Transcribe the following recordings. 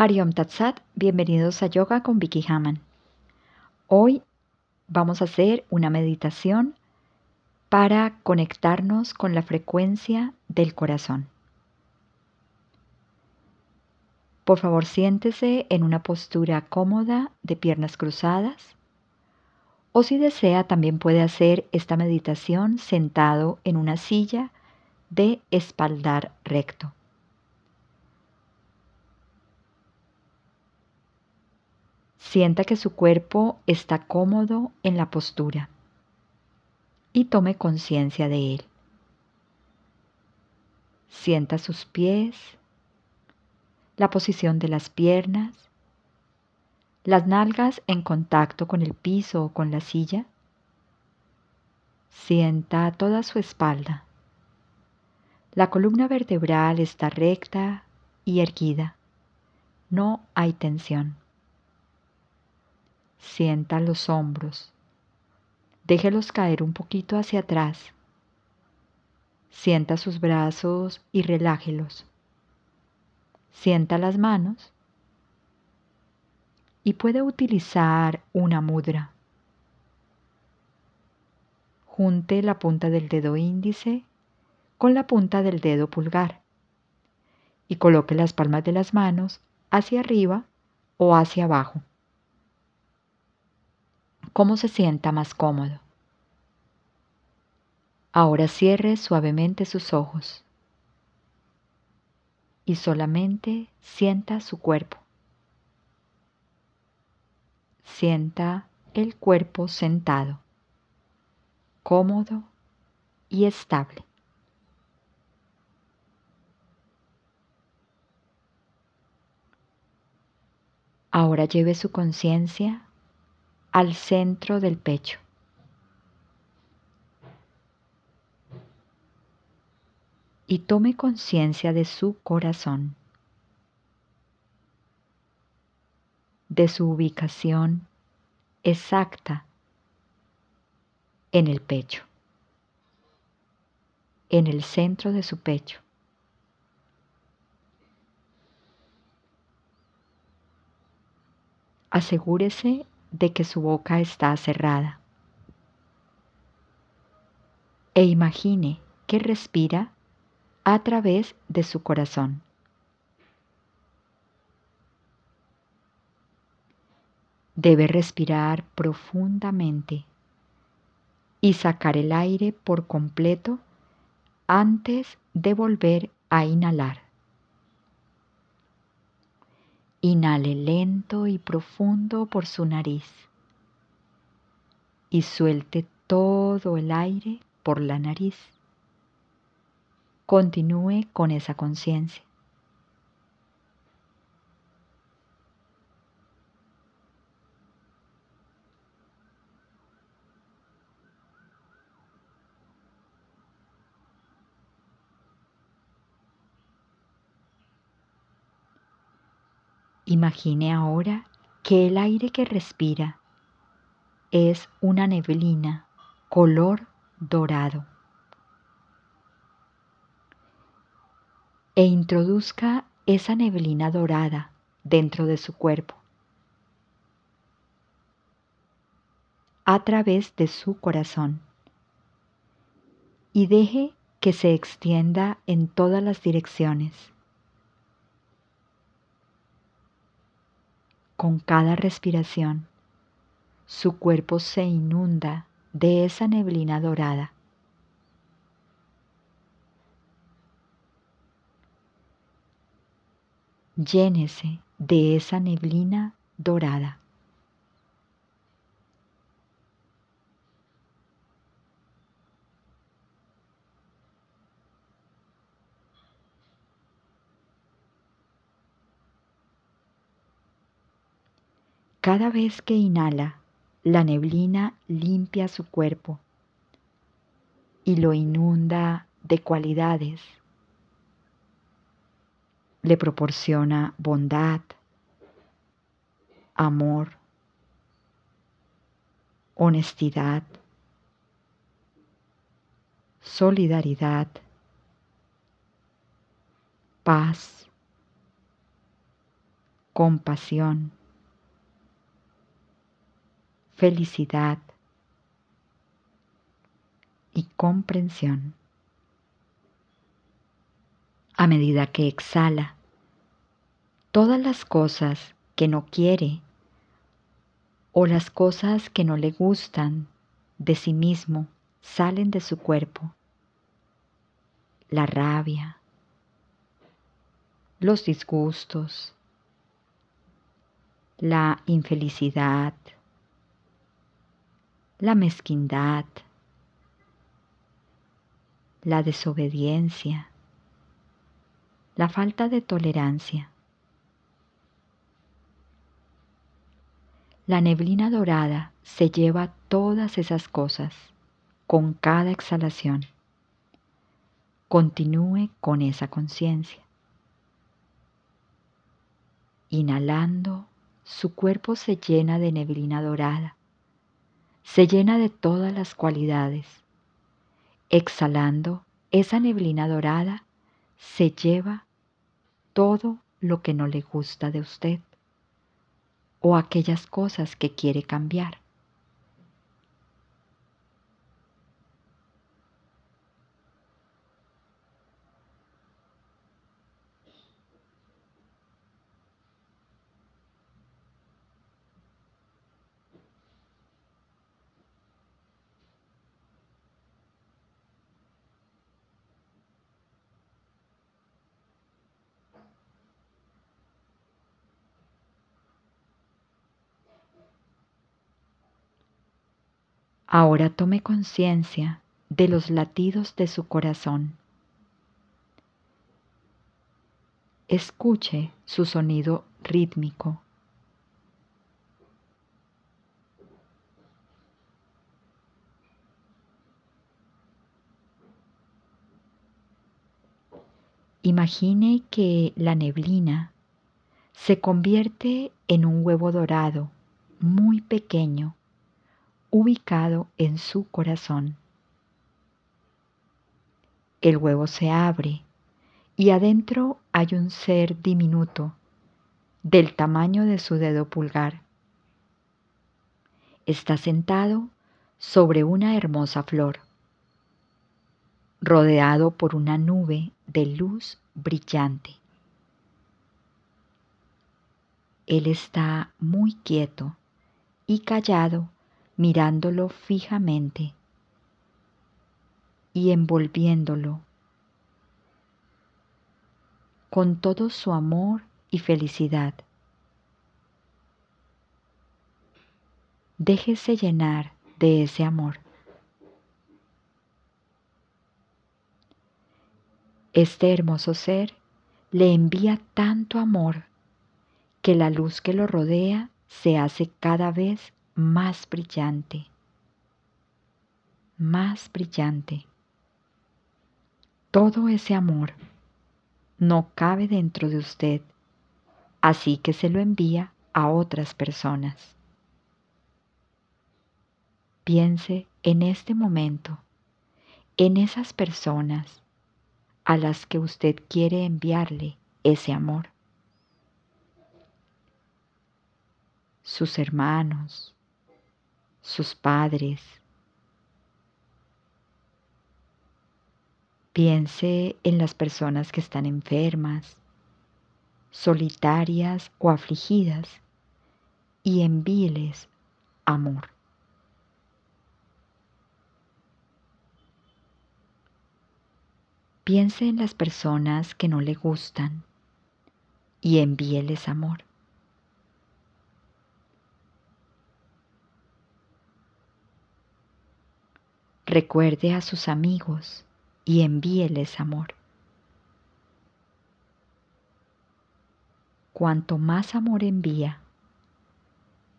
Hariom Tatsat, bienvenidos a Yoga con Vicky Haman. Hoy vamos a hacer una meditación para conectarnos con la frecuencia del corazón. Por favor, siéntese en una postura cómoda de piernas cruzadas o si desea también puede hacer esta meditación sentado en una silla de espaldar recto. Sienta que su cuerpo está cómodo en la postura y tome conciencia de él. Sienta sus pies, la posición de las piernas, las nalgas en contacto con el piso o con la silla. Sienta toda su espalda. La columna vertebral está recta y erguida. No hay tensión. Sienta los hombros. Déjelos caer un poquito hacia atrás. Sienta sus brazos y relájelos. Sienta las manos y puede utilizar una mudra. Junte la punta del dedo índice con la punta del dedo pulgar y coloque las palmas de las manos hacia arriba o hacia abajo cómo se sienta más cómodo. Ahora cierre suavemente sus ojos y solamente sienta su cuerpo. Sienta el cuerpo sentado, cómodo y estable. Ahora lleve su conciencia al centro del pecho. Y tome conciencia de su corazón, de su ubicación exacta en el pecho, en el centro de su pecho. Asegúrese de que su boca está cerrada. E imagine que respira a través de su corazón. Debe respirar profundamente y sacar el aire por completo antes de volver a inhalar. Inhale lento y profundo por su nariz y suelte todo el aire por la nariz. Continúe con esa conciencia. Imagine ahora que el aire que respira es una neblina color dorado. E introduzca esa neblina dorada dentro de su cuerpo a través de su corazón y deje que se extienda en todas las direcciones. Con cada respiración, su cuerpo se inunda de esa neblina dorada. Llénese de esa neblina dorada. Cada vez que inhala, la neblina limpia su cuerpo y lo inunda de cualidades. Le proporciona bondad, amor, honestidad, solidaridad, paz, compasión, felicidad y comprensión. A medida que exhala, todas las cosas que no quiere o las cosas que no le gustan de sí mismo salen de su cuerpo. La rabia, los disgustos, la infelicidad, la mezquindad, la desobediencia, la falta de tolerancia. La neblina dorada se lleva todas esas cosas con cada exhalación. Continúe con esa conciencia. Inhalando, su cuerpo se llena de neblina dorada, se llena de todas las cualidades. Exhalando, esa neblina dorada se lleva todo lo que no le gusta de usted o aquellas cosas que quiere cambiar. Ahora tome conciencia de los latidos de su corazón. Escuche su sonido rítmico. Imagine que la neblina se convierte en un huevo dorado muy pequeño ubicado en su corazón. El huevo se abre y adentro hay un ser diminuto del tamaño de su dedo pulgar. Está sentado sobre una hermosa flor, rodeado por una nube de luz brillante. Él está muy quieto y callado mirándolo fijamente y envolviéndolo con todo su amor y felicidad. Déjese llenar de ese amor. Este hermoso ser le envía tanto amor que la luz que lo rodea se hace cada vez más brillante, más brillante. Todo ese amor no cabe dentro de usted, así que se lo envía a otras personas. Piense en este momento en esas personas a las que usted quiere enviarle ese amor. Sus hermanos, sus padres. Piense en las personas que están enfermas, solitarias o afligidas y envíeles amor. Piense en las personas que no le gustan y envíeles amor. Recuerde a sus amigos y envíeles amor. Cuanto más amor envía,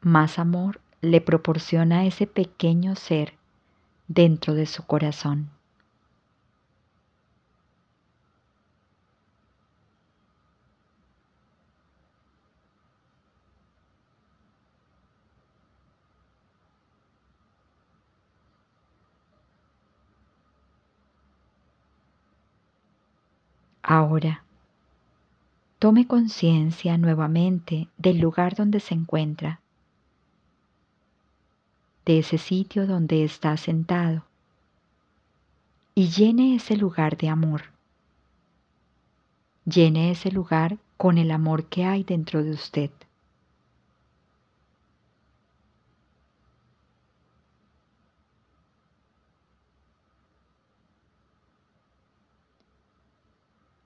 más amor le proporciona ese pequeño ser dentro de su corazón. Ahora, Tome conciencia nuevamente del lugar donde se encuentra, de ese sitio donde está sentado, y llene ese lugar de amor. Llene ese lugar con el amor que hay dentro de usted.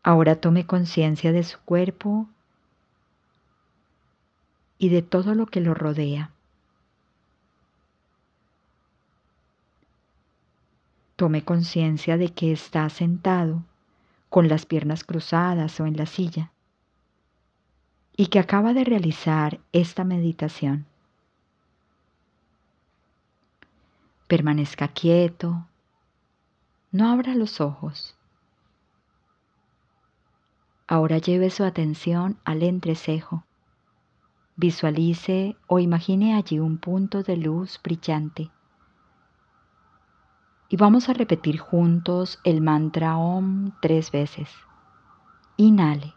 Ahora tome conciencia de su cuerpo y de todo lo que lo rodea. Tome conciencia de que está sentado con las piernas cruzadas o en la silla y que acaba de realizar esta meditación. Permanezca quieto, no abra los ojos. Ahora lleve su atención al entrecejo. Visualice o imagine allí un punto de luz brillante. Y vamos a repetir juntos el mantra OM tres veces. Inhale.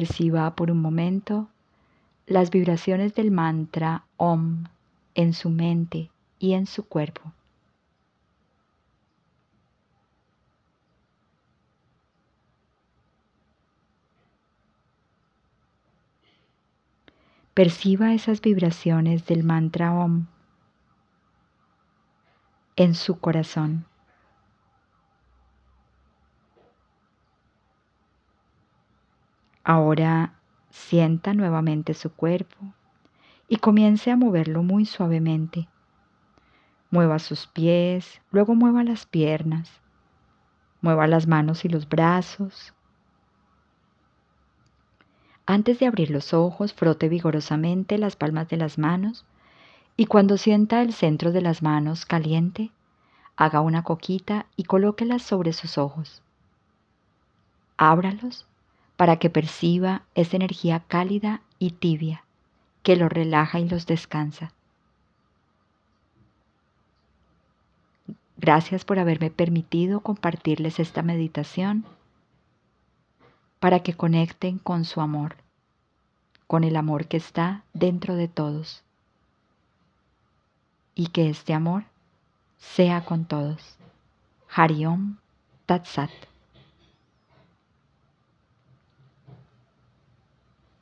Perciba por un momento las vibraciones del mantra OM en su mente y en su cuerpo. Perciba esas vibraciones del mantra OM en su corazón. Ahora sienta nuevamente su cuerpo y comience a moverlo muy suavemente. Mueva sus pies, luego mueva las piernas, mueva las manos y los brazos. Antes de abrir los ojos, frote vigorosamente las palmas de las manos y cuando sienta el centro de las manos caliente, haga una coquita y colóquelas sobre sus ojos. Ábralos para que perciba esa energía cálida y tibia que los relaja y los descansa. Gracias por haberme permitido compartirles esta meditación para que conecten con su amor, con el amor que está dentro de todos y que este amor sea con todos. Hariom Tatsat.